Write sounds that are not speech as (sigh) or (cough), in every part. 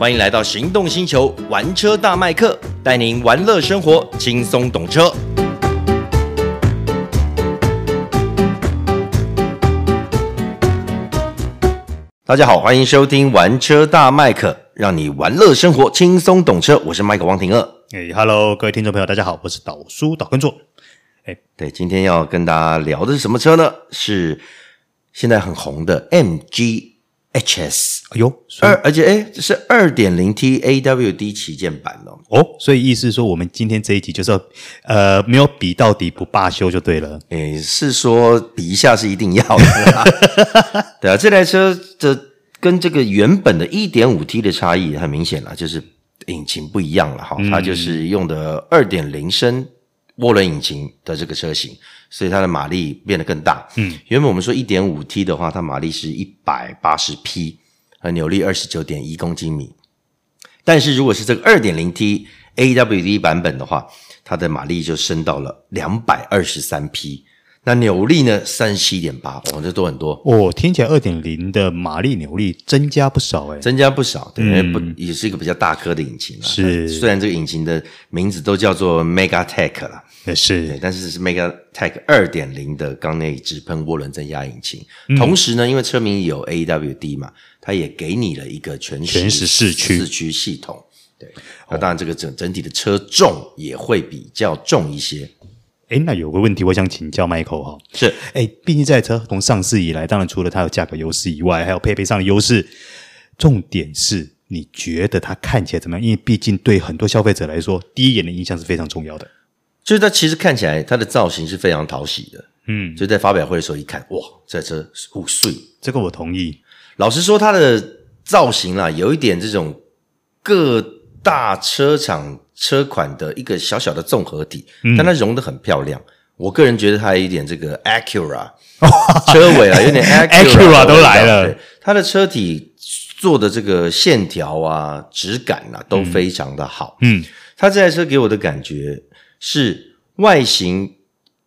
欢迎来到行动星球玩车大麦克，带您玩乐生活，轻松懂车。大家好，欢迎收听玩车大麦克，让你玩乐生活，轻松懂车。我是麦克王廷乐。哎，Hello，各位听众朋友，大家好，我是导叔导根座。哎，对，今天要跟大家聊的是什么车呢？是现在很红的 MG。HS，哎呦，二，而且哎，这是二点零 T AWD 旗舰版哦。哦，所以意思是说，我们今天这一集就是要，呃，没有比到底不罢休就对了。哎，是说比一下是一定要的。(laughs) 对啊，这台车的跟这个原本的一点五 T 的差异很明显了，就是引擎不一样了哈。它就是用的二点零升涡轮引擎的这个车型。所以它的马力变得更大。嗯，原本我们说一点五 T 的话，它马力是一百八十匹，和扭力二十九点一公斤米。但是如果是这个二点零 T AWD 版本的话，它的马力就升到了两百二十三匹。那扭力呢？三十七点八，哦，这多很多哦。听起来二点零的马力扭力增加不少诶，增加不少，对，因为不也是一个比较大颗的引擎啊。是，虽然这个引擎的名字都叫做 MegaTech 啦，也是，但是是 MegaTech 二点零的缸内直喷涡轮增压引擎。嗯、同时呢，因为车名有 AWD 嘛，它也给你了一个全时全时四驱四驱系统。对，那当然这个整整体的车重也会比较重一些。哎，那有个问题，我想请教 Michael 哈，是，哎，毕竟这台车从上市以来，当然除了它有价格优势以外，还有配备上的优势，重点是你觉得它看起来怎么样？因为毕竟对很多消费者来说，第一眼的印象是非常重要的。就是它其实看起来它的造型是非常讨喜的，嗯，就在发表会的时候一看，哇，这台车五岁，这个我同意。老实说，它的造型啦，有一点这种各大车厂。车款的一个小小的综合体，但它融得很漂亮。嗯、我个人觉得它有一点这个 Acura (laughs) 车尾啊，有点 Acura 都来了。它的车体做的这个线条啊、质感啊都非常的好。嗯，它这台车给我的感觉是外形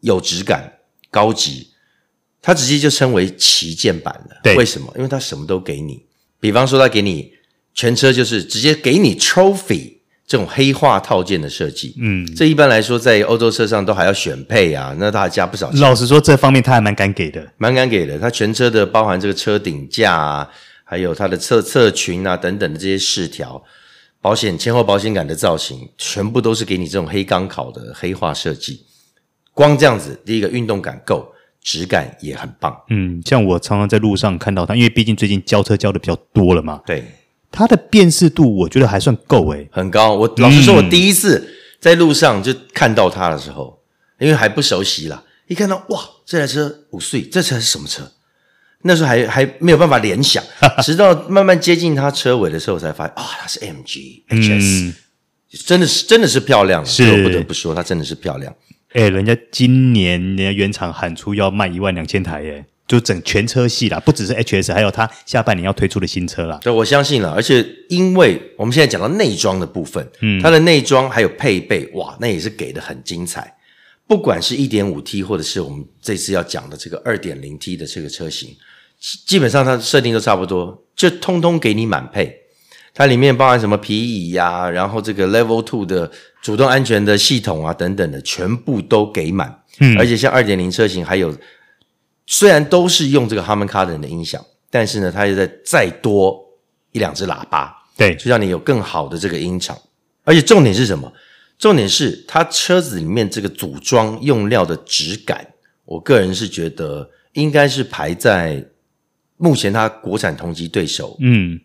有质感、高级。它直接就称为旗舰版了。对，为什么？因为它什么都给你。比方说，它给你全车就是直接给你 Trophy。这种黑化套件的设计，嗯，这一般来说在欧洲车上都还要选配啊，那它还加不少钱。老实说，这方面他还蛮敢给的，蛮敢给的。它全车的包含这个车顶架啊，还有它的侧侧裙啊等等的这些饰条，保险前后保险杆的造型，全部都是给你这种黑钢烤的黑化设计。光这样子，第一个运动感够，质感也很棒。嗯，像我常常在路上看到它，因为毕竟最近交车交的比较多了嘛。对。它的辨识度我觉得还算够诶，很高。我老实说，我第一次在路上就看到它的时候，嗯、因为还不熟悉啦，一看到哇，这台车五岁，这车是什么车？那时候还还没有办法联想，(laughs) 直到慢慢接近它车尾的时候，才发现啊，它是 MG HS，嗯、真的是真的是漂亮，是我不得不说，它真的是漂亮。诶，人家今年人家原厂喊出要卖一万两千台诶。就整全车系啦，不只是 HS，还有它下半年要推出的新车啦。对，我相信了，而且因为我们现在讲到内装的部分，嗯，它的内装还有配备，哇，那也是给的很精彩。不管是一点五 T，或者是我们这次要讲的这个二点零 T 的这个车型，基本上它设定都差不多，就通通给你满配。它里面包含什么皮椅呀、啊，然后这个 Level Two 的主动安全的系统啊，等等的，全部都给满。嗯，而且像二点零车型还有。虽然都是用这个 Harman Kardon 的音响，但是呢，它又在再多一两只喇叭，对，就让你有更好的这个音场。而且重点是什么？重点是它车子里面这个组装用料的质感，我个人是觉得应该是排在目前它国产同级对手，嗯。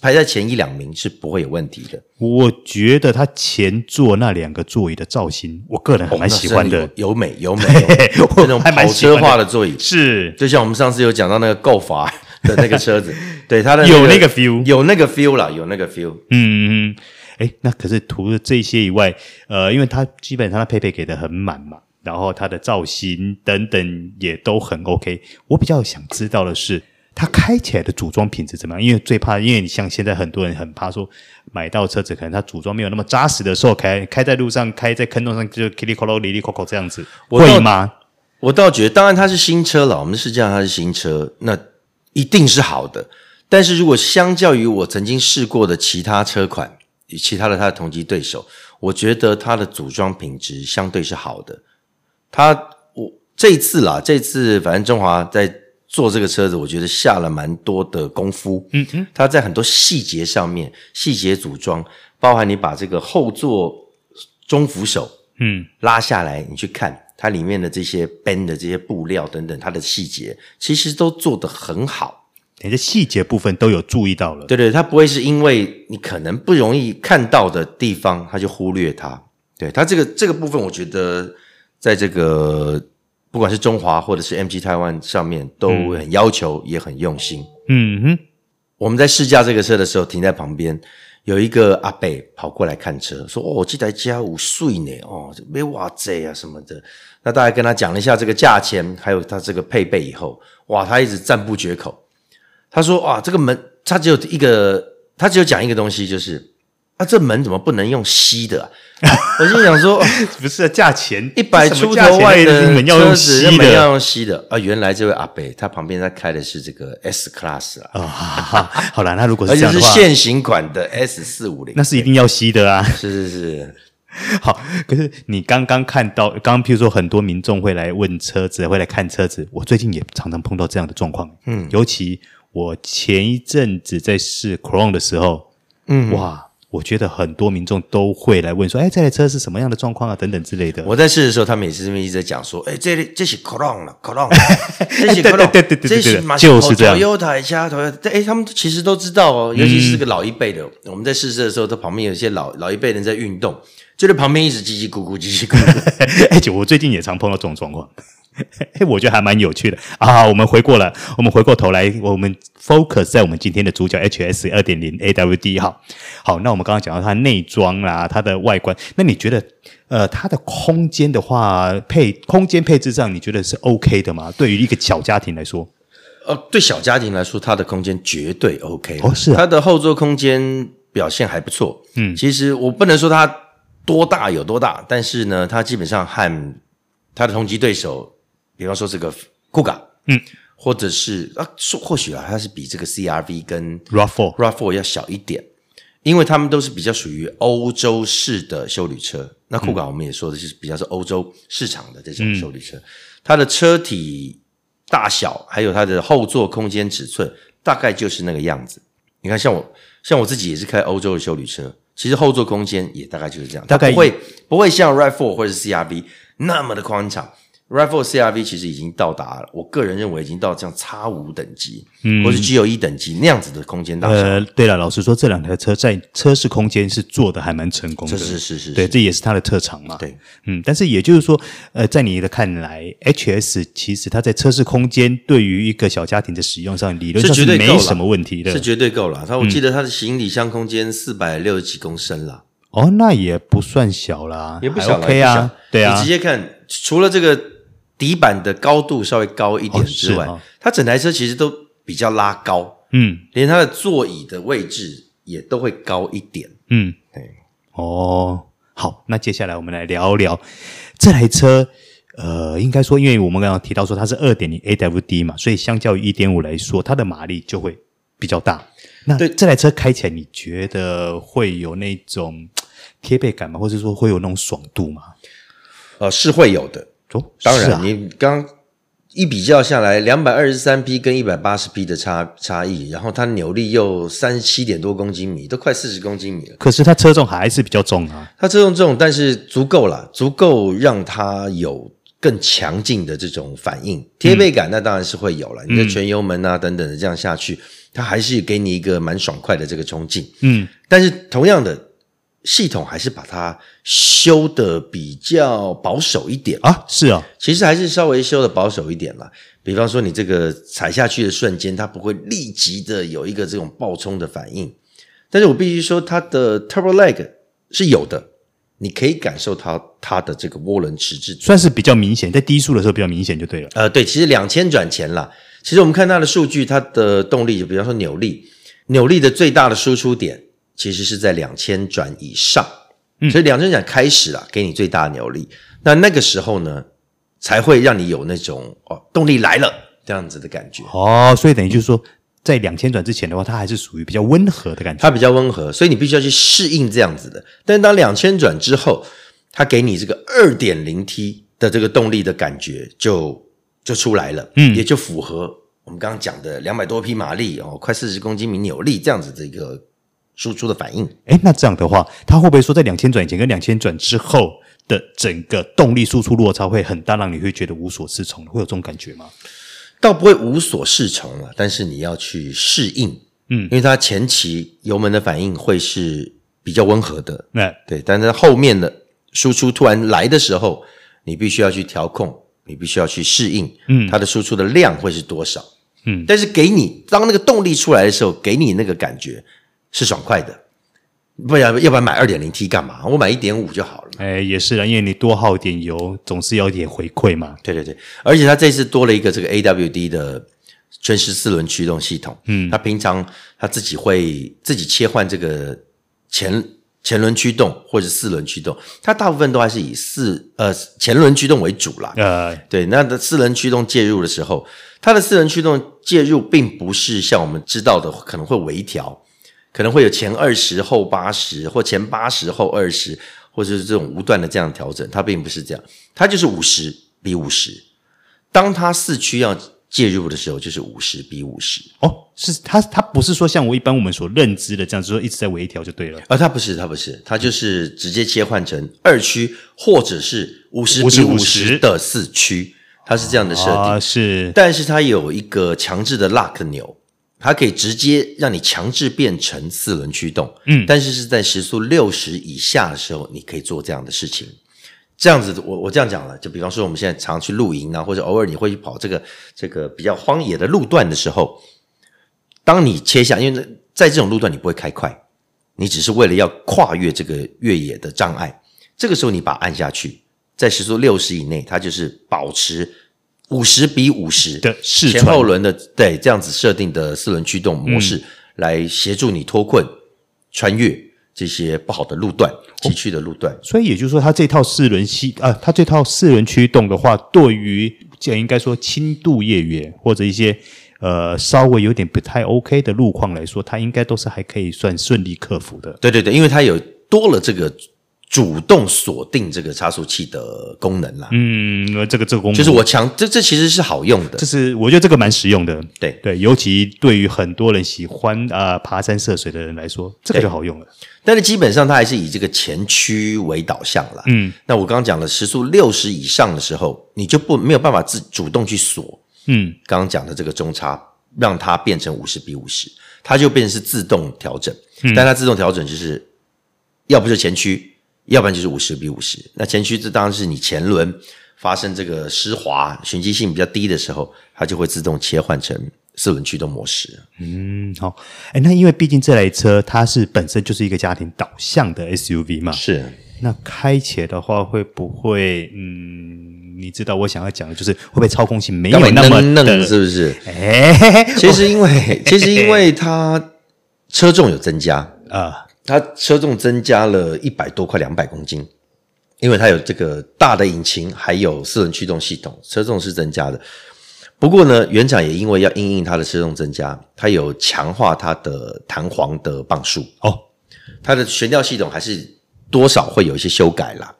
排在前一两名是不会有问题的。我觉得它前座那两个座椅的造型，我个人还蛮喜欢的，有美有美，(laughs) 那种跑车化的座椅是，就像我们上次有讲到那个 Golf 的那个车子，(laughs) 对它的有那个 feel，有那个 feel 啦，有那个 feel。嗯嗯，哎，那可是除了这些以外，呃，因为它基本上它配备给的很满嘛，然后它的造型等等也都很 OK。我比较想知道的是。它开起来的组装品质怎么样？因为最怕，因为你像现在很多人很怕说，买到车子可能它组装没有那么扎实的时候，开开在路上，开在坑洞上就噼里啪啦、哩哩抠抠这样子，会吗？我倒觉得，当然它是新车了，我们实际上它是新车，那一定是好的。但是如果相较于我曾经试过的其他车款，其他的它的同级对手，我觉得它的组装品质相对是好的。它我这次啦，这次反正中华在做这个车子，我觉得下了蛮多的功夫。嗯嗯，它在很多细节上面，细节组装，包含你把这个后座中扶手嗯拉下来，你去看。它里面的这些 band 的这些布料等等，它的细节其实都做得很好，你的细节部分都有注意到了。对对，它不会是因为你可能不容易看到的地方，它就忽略它。对，它这个这个部分，我觉得在这个不管是中华或者是 MG Taiwan 上面都很要求，也很用心。嗯哼，我们在试驾这个车的时候，停在旁边。有一个阿伯跑过来看车，说：“哦，这台车五岁呢，哦，没哇这啊什么的。”那大概跟他讲了一下这个价钱，还有他这个配备以后，哇，他一直赞不绝口。他说：“哇，这个门，他只有一个，他只有讲一个东西，就是。”那、啊、这门怎么不能用吸的、啊？(laughs) 我心想说，(laughs) 不是啊价钱一百出头外的门要用吸的，门要用吸的啊！原来这位阿伯他旁边在开的是这个 S Class 啊。哦、(laughs) 好，好了，那如果是这样的话，而且是现行款的 S 四五零，那是一定要吸的啊！是是是。好，可是你刚刚看到，刚刚譬如说很多民众会来问车子，会来看车子，我最近也常常碰到这样的状况。嗯，尤其我前一阵子在试 Crown 的时候，嗯，哇。我觉得很多民众都会来问说：“哎，这台车是什么样的状况啊？等等之类的。”我在试的时候，他们也是这么一直在讲说：“哎，(laughs) 这里这是 Crown 了，Crown，这是 Crown，对对对对对，这是就是这样。Toyota 一下，Toyota，哎，他们其实都知道哦，尤其是这个老一辈的。我们在试车的时候，他旁边有一些老老一辈人在运动，就在旁边一直叽叽咕咕，叽叽咕咕。哎，就我最近也常碰到这种状况。(laughs) 我觉得还蛮有趣的啊！我们回过了，我们回过头来，我们 focus 在我们今天的主角 HS 二点零 AWD 哈。好，那我们刚刚讲到它内装啦，它的外观，那你觉得呃，它的空间的话，配空间配置上，你觉得是 OK 的吗？对于一个小家庭来说，呃，对小家庭来说，它的空间绝对 OK。哦，是啊，它的后座空间表现还不错。嗯，其实我不能说它多大有多大，但是呢，它基本上和它的同级对手。比方说这个 Kuga，嗯，或者是啊，说或许啊，它是比这个 CRV 跟 RAV4 RAV4 要小一点，因为他们都是比较属于欧洲式的修旅车。那 Kuga 我们也说的是比较是欧洲市场的这种修旅车，嗯、它的车体大小还有它的后座空间尺寸，大概就是那个样子。你看，像我像我自己也是开欧洲的修旅车，其实后座空间也大概就是这样，大概不会不会像 RAV4 或者是 CRV 那么的宽敞。RAV4 CRV 其实已经到达了，我个人认为已经到这样 X5 等级，嗯，或是 G O 一等级那样子的空间大小。呃，对了，老实说，这两台车在车室空间是做的还蛮成功的，是是是是，对，这也是它的特长嘛。对，嗯，但是也就是说，呃，在你的看来，HS 其实它在车室空间对于一个小家庭的使用上，理论上是没什么问题的，是绝对够了。它我记得它的行李箱空间四百六十几公升了，哦，那也不算小啦，也不小了，OK 啊，对啊，你直接看，除了这个。底板的高度稍微高一点之外，哦哦、它整台车其实都比较拉高，嗯，连它的座椅的位置也都会高一点，嗯，对，哦，好，那接下来我们来聊聊这台车，呃，应该说，因为我们刚刚提到说它是二点零 AWD 嘛，所以相较于一点五来说，它的马力就会比较大。那对这台车开起来，你觉得会有那种贴背感吗？或者说会有那种爽度吗？呃，是会有的。哦，当然，啊、你刚一比较下来，两百二十三匹跟一百八十匹的差差异，然后它扭力又三十七点多公斤米，都快四十公斤米了。可是它车重还是比较重啊。它车重重，但是足够了，足够让它有更强劲的这种反应，贴背感那当然是会有了。嗯、你的全油门啊等等的这样下去，它还是给你一个蛮爽快的这个冲劲。嗯，但是同样的。系统还是把它修的比较保守一点啊，是啊，其实还是稍微修的保守一点啦。比方说，你这个踩下去的瞬间，它不会立即的有一个这种爆冲的反应。但是我必须说，它的 Turbo Lag 是有的，你可以感受到它的这个涡轮迟滞，算是比较明显，在低速的时候比较明显就对了。呃，对，其实两千转前啦，其实我们看它的数据，它的动力，就比方说扭力，扭力的最大的输出点。其实是在两千转以上，嗯、所以两千转开始了，给你最大的扭力。那那个时候呢，才会让你有那种哦动力来了这样子的感觉。哦，所以等于就是说，在两千转之前的话，它还是属于比较温和的感觉。它比较温和，所以你必须要去适应这样子的。但是当两千转之后，它给你这个二点零 T 的这个动力的感觉就就出来了，嗯，也就符合我们刚刚讲的两百多匹马力哦，快四十公斤米扭力这样子的一个输出的反应。哎，那这样的话，它会不会说在两千转以前跟两千转之后的整个动力输出落差会很大，让你会觉得无所适从？会有这种感觉吗？倒不会无所适从了，但是你要去适应，嗯，因为它前期油门的反应会是比较温和的，嗯，对，但是后面的输出突然来的时候，你必须要去调控，你必须要去适应，嗯，它的输出的量会是多少，嗯，但是给你当那个动力出来的时候，给你那个感觉是爽快的。不然，要不然买二点零 T 干嘛？我买一点五就好了。哎，也是啊，因为你多耗点油，总是要一点回馈嘛。对对对，而且它这次多了一个这个 AWD 的全时四轮驱动系统。嗯，它平常它自己会自己切换这个前前轮驱动或者四轮驱动，它大部分都还是以四呃前轮驱动为主啦。呃，对，那的四轮驱动介入的时候，它的四轮驱动介入并不是像我们知道的可能会微调。可能会有前二十后八十，或前八十后二十，或者是这种无断的这样调整，它并不是这样，它就是五十比五十。当它四驱要介入的时候，就是五十比五十。哦，是它，它不是说像我一般我们所认知的这样子说一直在微调就对了。啊，它不是，它不是，它就是直接切换成二驱或者是五十比五十的四驱，它是这样的设定。啊，是，但是它有一个强制的 lock 钮。它可以直接让你强制变成四轮驱动，嗯，但是是在时速六十以下的时候，你可以做这样的事情。这样子，我我这样讲了，就比方说我们现在常去露营啊，或者偶尔你会去跑这个这个比较荒野的路段的时候，当你切下，因为在这种路段你不会开快，你只是为了要跨越这个越野的障碍，这个时候你把它按下去，在时速六十以内，它就是保持。五十比五十的前后轮的对这样子设定的四轮驱动模式，嗯、来协助你脱困、穿越这些不好的路段、崎岖的路段。所以也就是说，它这套四轮系啊，它这套四轮驱动的话，对于这应该说轻度越野或者一些呃稍微有点不太 OK 的路况来说，它应该都是还可以算顺利克服的。对对对，因为它有多了这个。主动锁定这个差速器的功能啦，嗯，这个这个功能。就是我强，这这其实是好用的，这是我觉得这个蛮实用的，对。对，尤其对于很多人喜欢啊、呃、爬山涉水的人来说，这个就好用了。但是基本上它还是以这个前驱为导向啦。嗯，那我刚刚讲了时速六十以上的时候，你就不没有办法自主动去锁，嗯，刚刚讲的这个中差让它变成五十比五十，它就变成是自动调整，嗯、但它自动调整就是要不就前驱。要不然就是五十比五十，那前驱这当然是你前轮发生这个湿滑、循迹性比较低的时候，它就会自动切换成四轮驱动模式。嗯，好，哎，那因为毕竟这台车它是本身就是一个家庭导向的 SUV 嘛，是。那开起来的话会不会，嗯，你知道我想要讲的就是会不会操控性没有那么嫩，嫩，是不是？哎，其实因为 (laughs) 其实因为它车重有增加啊。它车重增加了一百多，快两百公斤，因为它有这个大的引擎，还有四轮驱动系统，车重是增加的。不过呢，原厂也因为要因应它的车重增加，它有强化它的弹簧的磅数哦，它的悬吊系统还是多少会有一些修改啦。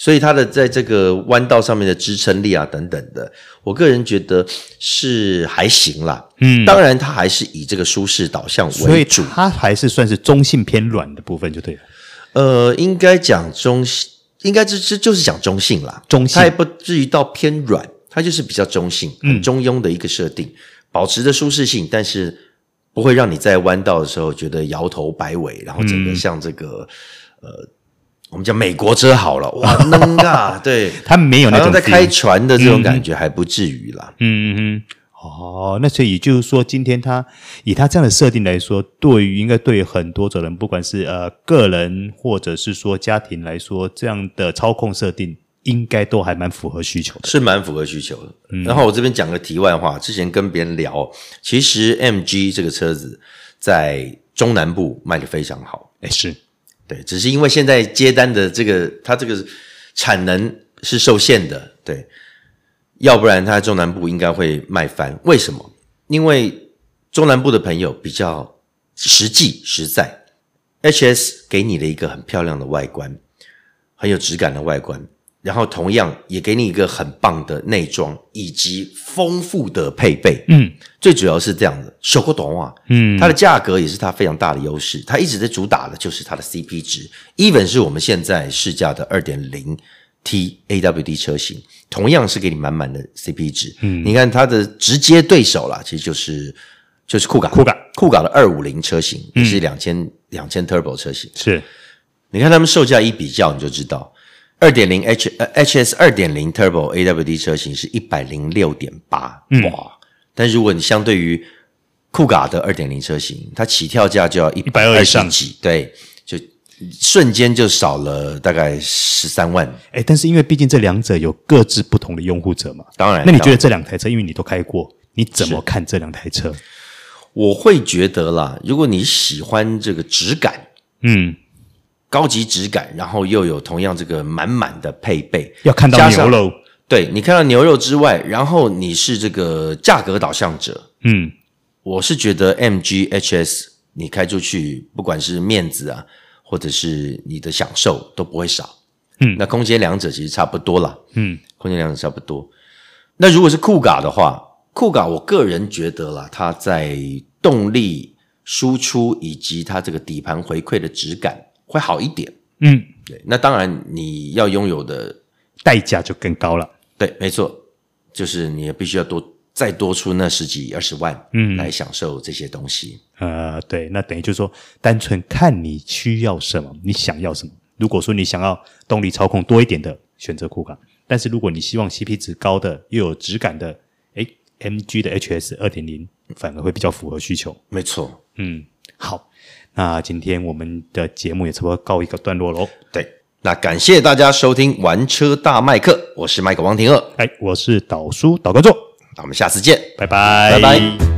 所以它的在这个弯道上面的支撑力啊等等的，我个人觉得是还行啦。嗯，当然它还是以这个舒适导向为主，所以它还是算是中性偏软的部分就对了。呃，应该讲中性，应该这这就是讲中性啦。中性，它也不至于到偏软，它就是比较中性、很中庸的一个设定，嗯、保持着舒适性，但是不会让你在弯道的时候觉得摇头摆尾，然后整个像这个、嗯、呃。我们讲美国车好了，(laughs) 哇，能啊，对，他们没有那种在开船的这种感觉，还不至于啦。嗯嗯，哦，那所以也就是说，今天他以他这样的设定来说，对于应该对于很多种人，不管是呃个人或者是说家庭来说，这样的操控设定应该都还蛮符合需求的，是蛮符合需求的。嗯、然后我这边讲个题外话，之前跟别人聊，其实 MG 这个车子在中南部卖的非常好，诶是。对，只是因为现在接单的这个，它这个产能是受限的，对，要不然它中南部应该会卖翻。为什么？因为中南部的朋友比较实际实在，HS 给你了一个很漂亮的外观，很有质感的外观。然后同样也给你一个很棒的内装以及丰富的配备，嗯，最主要是这样的，小过懂啊，嗯，它的价格也是它非常大的优势，它一直在主打的就是它的 CP 值，even 是我们现在试驾的二点零 T AWD 车型，同样是给你满满的 CP 值，嗯，你看它的直接对手啦，其实就是就是酷卡，酷卡，酷卡的二五零车型，也是两千两千 Turbo 车型，是，你看他们售价一比较，你就知道。二点零 H 呃 HS 二点零 Turbo AWD 车型是一百零六点八哇！但如果你相对于酷卡的二点零车型，它起跳价就要一百二十几，对，就瞬间就少了大概十三万。哎，但是因为毕竟这两者有各自不同的拥护者嘛，当然。那你觉得这两台车，因为你都开过，你怎么看这两台车？我会觉得啦，如果你喜欢这个质感，嗯。高级质感，然后又有同样这个满满的配备，要看到牛肉。对，你看到牛肉之外，然后你是这个价格导向者，嗯，我是觉得 MG HS 你开出去，不管是面子啊，或者是你的享受都不会少，嗯，那空间两者其实差不多啦，嗯，空间两者差不多。那如果是酷嘎的话，酷嘎我个人觉得啦，它在动力输出以及它这个底盘回馈的质感。会好一点，嗯，对，那当然你要拥有的代价就更高了，对，没错，就是你也必须要多再多出那十几二十万，嗯，来享受这些东西，呃，对，那等于就是说，单纯看你需要什么，你想要什么。如果说你想要动力操控多一点的，选择酷卡；但是如果你希望 CP 值高的又有质感的，诶，MG 的 HS 二点零反而会比较符合需求，没错，嗯，好。那今天我们的节目也差不多告一个段落喽。对，那感谢大家收听《玩车大麦克》，我是麦克王廷乐，哎，我是导叔导观众，那我们下次见，拜拜，拜拜。